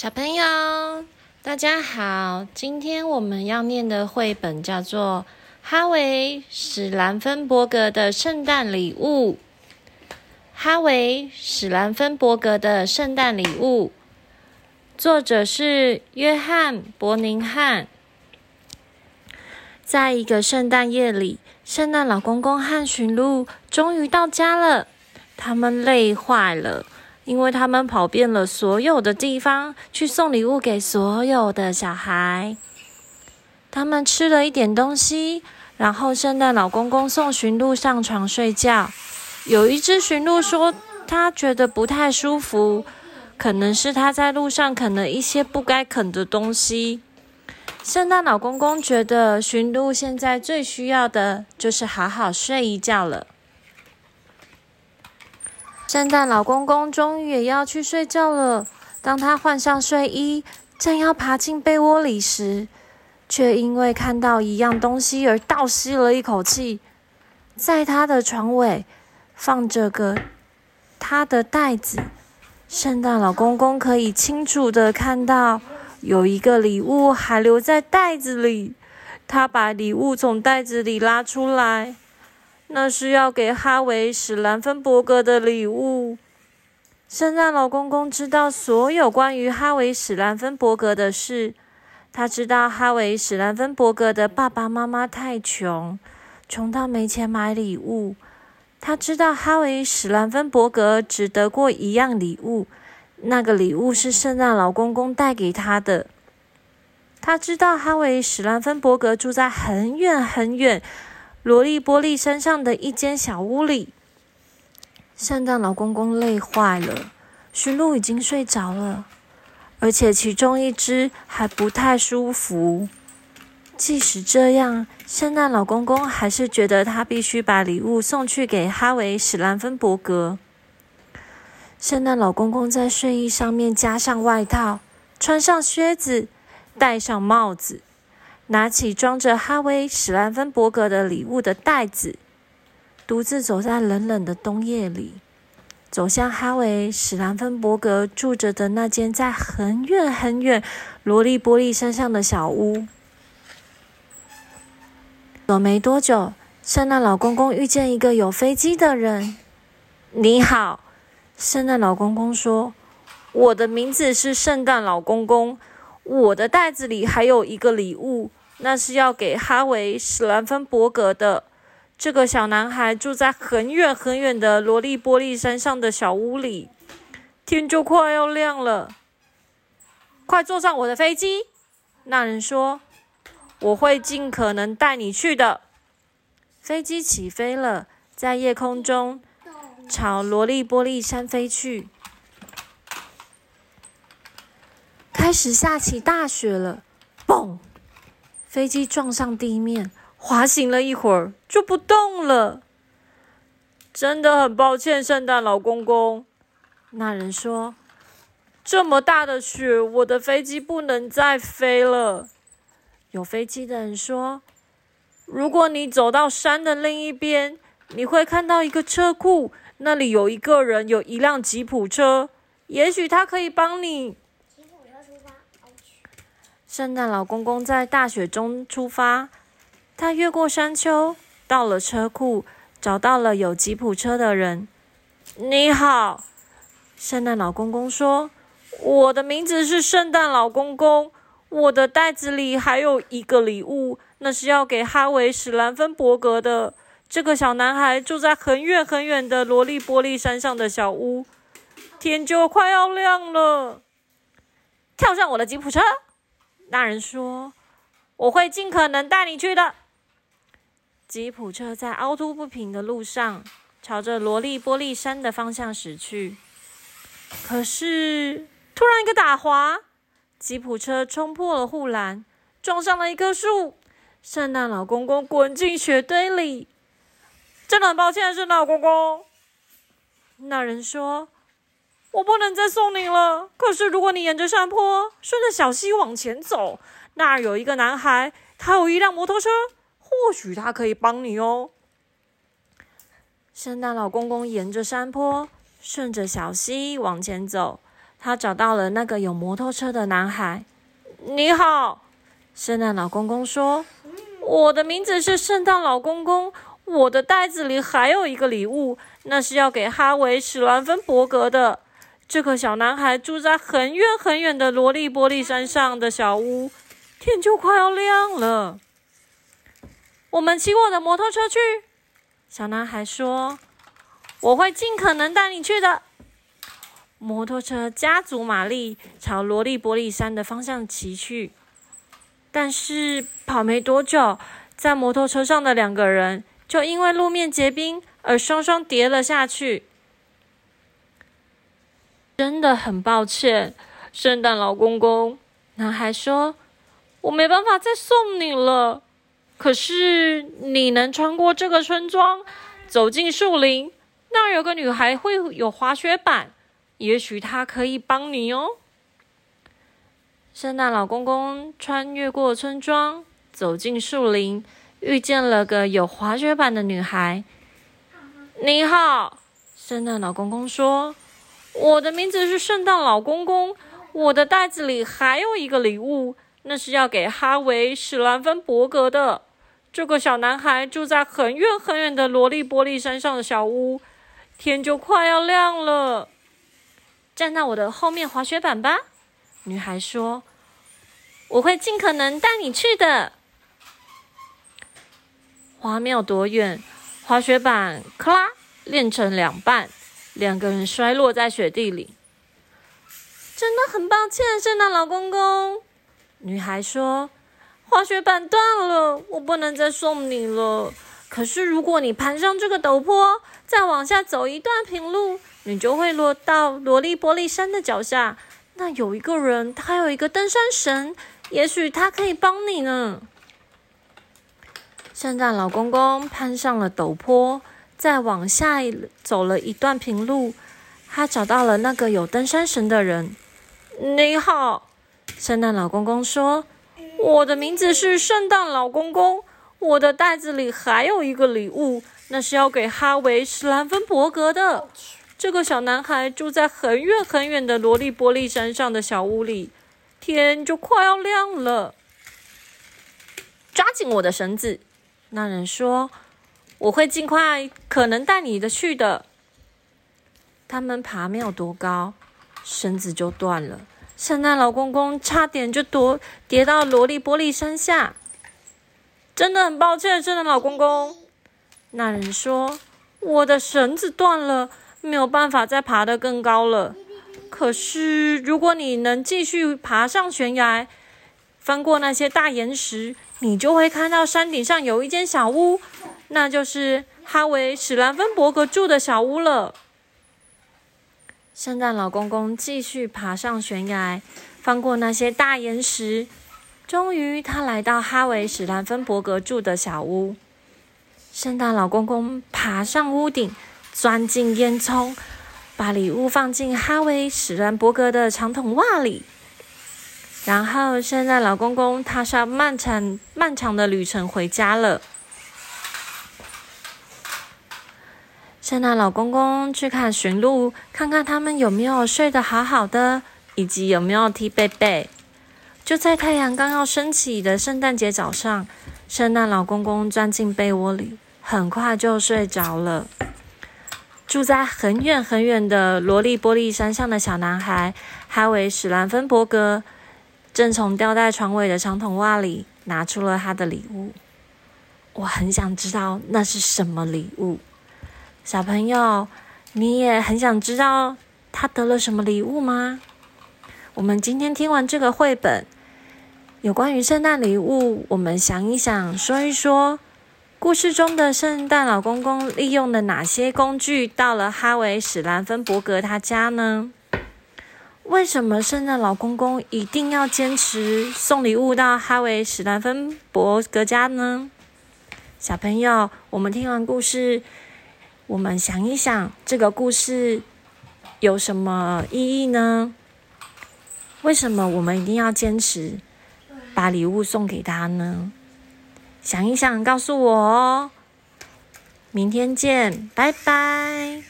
小朋友，大家好！今天我们要念的绘本叫做《哈维·史兰芬伯格的圣诞礼物》。哈维·史兰芬伯格的圣诞礼物，作者是约翰·伯宁汉。在一个圣诞夜里，圣诞老公公和驯鹿终于到家了，他们累坏了。因为他们跑遍了所有的地方，去送礼物给所有的小孩。他们吃了一点东西，然后圣诞老公公送驯鹿上床睡觉。有一只驯鹿说，他觉得不太舒服，可能是他在路上啃了一些不该啃的东西。圣诞老公公觉得驯鹿现在最需要的就是好好睡一觉了。圣诞老公公终于也要去睡觉了。当他换上睡衣，正要爬进被窝里时，却因为看到一样东西而倒吸了一口气。在他的床尾放着个他的袋子，圣诞老公公可以清楚的看到有一个礼物还留在袋子里。他把礼物从袋子里拉出来。那是要给哈维·史兰芬伯格的礼物。圣诞老公公知道所有关于哈维·史兰芬伯格的事。他知道哈维·史兰芬伯格的爸爸妈妈太穷，穷到没钱买礼物。他知道哈维·史兰芬伯格只得过一样礼物，那个礼物是圣诞老公公带给他的。他知道哈维·史兰芬伯格住在很远很远。罗利波利山上的一间小屋里，圣诞老公公累坏了，驯鹿已经睡着了，而且其中一只还不太舒服。即使这样，圣诞老公公还是觉得他必须把礼物送去给哈维·史兰芬伯格。圣诞老公公在睡衣上面加上外套，穿上靴子，戴上帽子。拿起装着哈维·史兰芬伯格的礼物的袋子，独自走在冷冷的冬夜里，走向哈维·史兰芬伯格住着的那间在很远很远罗利波利山上的小屋。走没多久，圣诞老公公遇见一个有飞机的人。“你好，”圣诞老公公说，“我的名字是圣诞老公公，我的袋子里还有一个礼物。”那是要给哈维·史兰芬伯格的。这个小男孩住在很远很远的罗利波利山上的小屋里。天就快要亮了，快坐上我的飞机！那人说：“我会尽可能带你去的。”飞机起飞了，在夜空中朝罗利波利山飞去。开始下起大雪了，嘣！飞机撞上地面，滑行了一会儿就不动了。真的很抱歉，圣诞老公公。那人说：“这么大的雪，我的飞机不能再飞了。”有飞机的人说：“如果你走到山的另一边，你会看到一个车库，那里有一个人，有一辆吉普车，也许他可以帮你。”圣诞老公公在大雪中出发，他越过山丘，到了车库，找到了有吉普车的人。你好，圣诞老公公说：“我的名字是圣诞老公公，我的袋子里还有一个礼物，那是要给哈维·史兰芬伯格的。这个小男孩住在很远很远的罗利波利山上的小屋。天就快要亮了，跳上我的吉普车。”那人说：“我会尽可能带你去的。”吉普车在凹凸不平的路上，朝着罗利波利山的方向驶去。可是，突然一个打滑，吉普车冲破了护栏，撞上了一棵树。圣诞老公公滚进雪堆里。真的很抱歉，圣诞老公公。那人说。我不能再送你了。可是，如果你沿着山坡顺着小溪往前走，那儿有一个男孩，他有一辆摩托车，或许他可以帮你哦。圣诞老公公沿着山坡顺着小溪往前走，他找到了那个有摩托车的男孩。你好，圣诞老公公说：“我的名字是圣诞老公公，我的袋子里还有一个礼物，那是要给哈维·史兰芬伯格的。这个小男孩住在很远很远的罗利波利山上的小屋，天就快要亮了。我们骑我的摩托车去。”小男孩说：“我会尽可能带你去的。”摩托车加足马力，朝罗利波利山的方向骑去。但是跑没多久，在摩托车上的两个人就因为路面结冰而双双跌了下去。真的很抱歉，圣诞老公公。男孩说：“我没办法再送你了。可是你能穿过这个村庄，走进树林，那儿有个女孩会有滑雪板。”也许她可以帮你哦。圣诞老公公穿越过村庄，走进树林，遇见了个有滑雪板的女孩。你好，圣诞老公公说：“我的名字是圣诞老公公，我的袋子里还有一个礼物，那是要给哈维·史兰芬伯格的。这个小男孩住在很远很远的罗利波利山上的小屋，天就快要亮了。”站到我的后面滑雪板吧，女孩说：“我会尽可能带你去的。”滑没有多远，滑雪板咔啦裂成两半，两个人摔落在雪地里。真的很抱歉，圣诞老公公。女孩说：“滑雪板断了，我不能再送你了。可是如果你攀上这个陡坡，再往下走一段平路。”你就会落到罗利波利山的脚下，那有一个人，他有一个登山绳，也许他可以帮你呢。圣诞老公公攀上了陡坡，再往下走了一段平路，他找到了那个有登山绳的人。你好，圣诞老公公说：“我的名字是圣诞老公公，我的袋子里还有一个礼物，那是要给哈维·史兰芬伯格的。”这个小男孩住在很远很远的罗利波利山上的小屋里，天就快要亮了。抓紧我的绳子，那人说：“我会尽快可能带你的去的。”他们爬没有多高，绳子就断了。圣诞老公公差点就跌跌到萝莉玻璃山下。真的很抱歉，圣诞老公公。那人说：“我的绳子断了。”没有办法再爬得更高了。可是，如果你能继续爬上悬崖，翻过那些大岩石，你就会看到山顶上有一间小屋，那就是哈维·史兰芬伯格住的小屋了。圣诞老公公继续爬上悬崖，翻过那些大岩石，终于他来到哈维·史兰芬伯格住的小屋。圣诞老公公爬上屋顶。钻进烟囱，把礼物放进哈维·史兰伯格的长筒袜里，然后圣诞老公公踏上漫长漫长的旅程回家了。圣诞老公公去看驯鹿，看看他们有没有睡得好好的，以及有没有踢被被。就在太阳刚要升起的圣诞节早上，圣诞老公公钻进被窝里，很快就睡着了。住在很远很远的罗利波利山上的小男孩哈维·史兰芬伯格，正从吊在床尾的长筒袜里拿出了他的礼物。我很想知道那是什么礼物。小朋友，你也很想知道他得了什么礼物吗？我们今天听完这个绘本，有关于圣诞礼物，我们想一想，说一说。故事中的圣诞老公公利用了哪些工具到了哈维·史兰芬伯格他家呢？为什么圣诞老公公一定要坚持送礼物到哈维·史兰芬伯格家呢？小朋友，我们听完故事，我们想一想，这个故事有什么意义呢？为什么我们一定要坚持把礼物送给他呢？想一想，告诉我哦。明天见，拜拜。